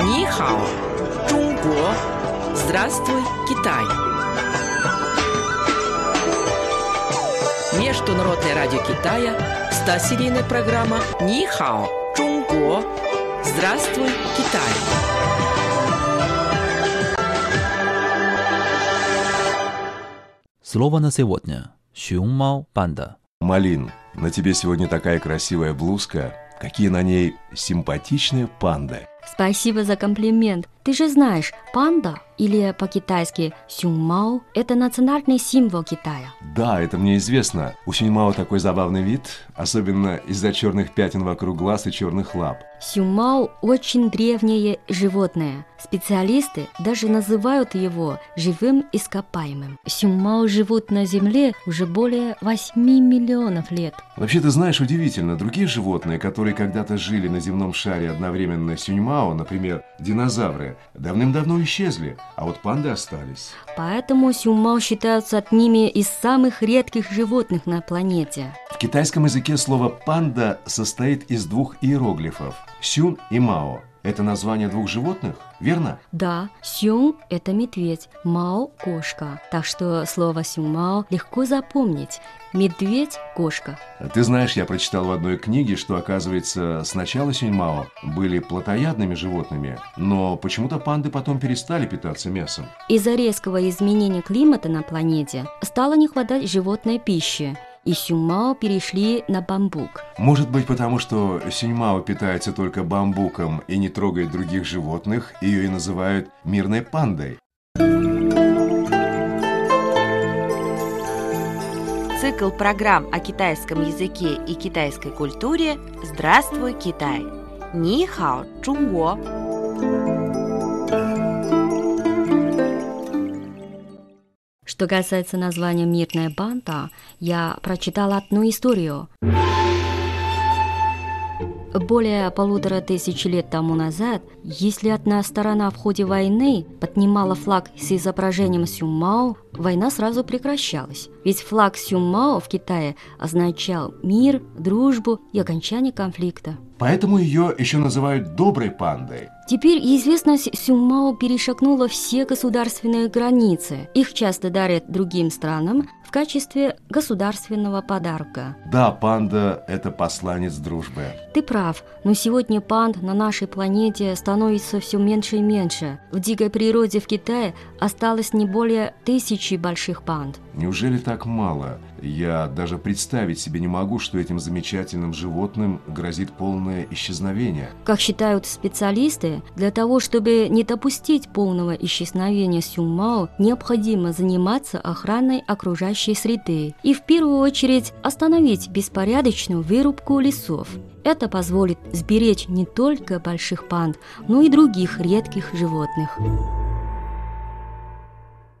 Нихао, Чунго, Здравствуй, Китай. Международное радио Китая, 100-серийная программа Нихао, Чунго, Здравствуй, Китай. Слово на сегодня. Шуммау панда. Малин, на тебе сегодня такая красивая блузка. Какие на ней симпатичные панды. Спасибо за комплимент. Ты же знаешь, панда или по-китайски сюнгмао – это национальный символ Китая. Да, это мне известно. У Синьмао такой забавный вид, особенно из-за черных пятен вокруг глаз и черных лап. Сюнгмао – очень древнее животное. Специалисты даже называют его живым ископаемым. Сюнгмао живут на Земле уже более 8 миллионов лет. Вообще, ты знаешь, удивительно, другие животные, которые когда-то жили на земном шаре одновременно с Сюньмао, например, динозавры, давным-давно исчезли, а вот панды остались. Поэтому сюнгмао считаются одними из самых редких животных на планете. В китайском языке слово «панда» состоит из двух иероглифов – «сюн» и «мао». Это название двух животных, верно? Да, сюн – это медведь, мао – кошка. Так что слово сюнгмао легко запомнить. Медведь – кошка. Ты знаешь, я прочитал в одной книге, что, оказывается, сначала сюньмао были плотоядными животными, но почему-то панды потом перестали питаться мясом. Из-за резкого изменения климата на планете стало не хватать животной пищи, и сюнгмао перешли на бамбук. Может быть, потому что сюньмао питается только бамбуком и не трогает других животных, ее и называют мирной пандой. Цикл программ о китайском языке и китайской культуре «Здравствуй, Китай!» Ни хао, Чунго! Что касается названия «Мирная банда», я прочитала одну историю. Более полутора тысяч лет тому назад, если одна сторона в ходе войны поднимала флаг с изображением Сюмао, война сразу прекращалась. Ведь флаг Сюмао в Китае означал мир, дружбу и окончание конфликта. Поэтому ее еще называют доброй пандой. Теперь известность Сюмао перешагнула все государственные границы. Их часто дарят другим странам в качестве государственного подарка. Да, панда – это посланец дружбы. Ты прав, но сегодня панд на нашей планете становится все меньше и меньше. В дикой природе в Китае осталось не более тысячи больших панд. Неужели так мало? Я даже представить себе не могу, что этим замечательным животным грозит полное исчезновение. Как считают специалисты, для того, чтобы не допустить полного исчезновения сюнгмао, необходимо заниматься охраной окружающей среды и в первую очередь остановить беспорядочную вырубку лесов. Это позволит сберечь не только больших панд, но и других редких животных.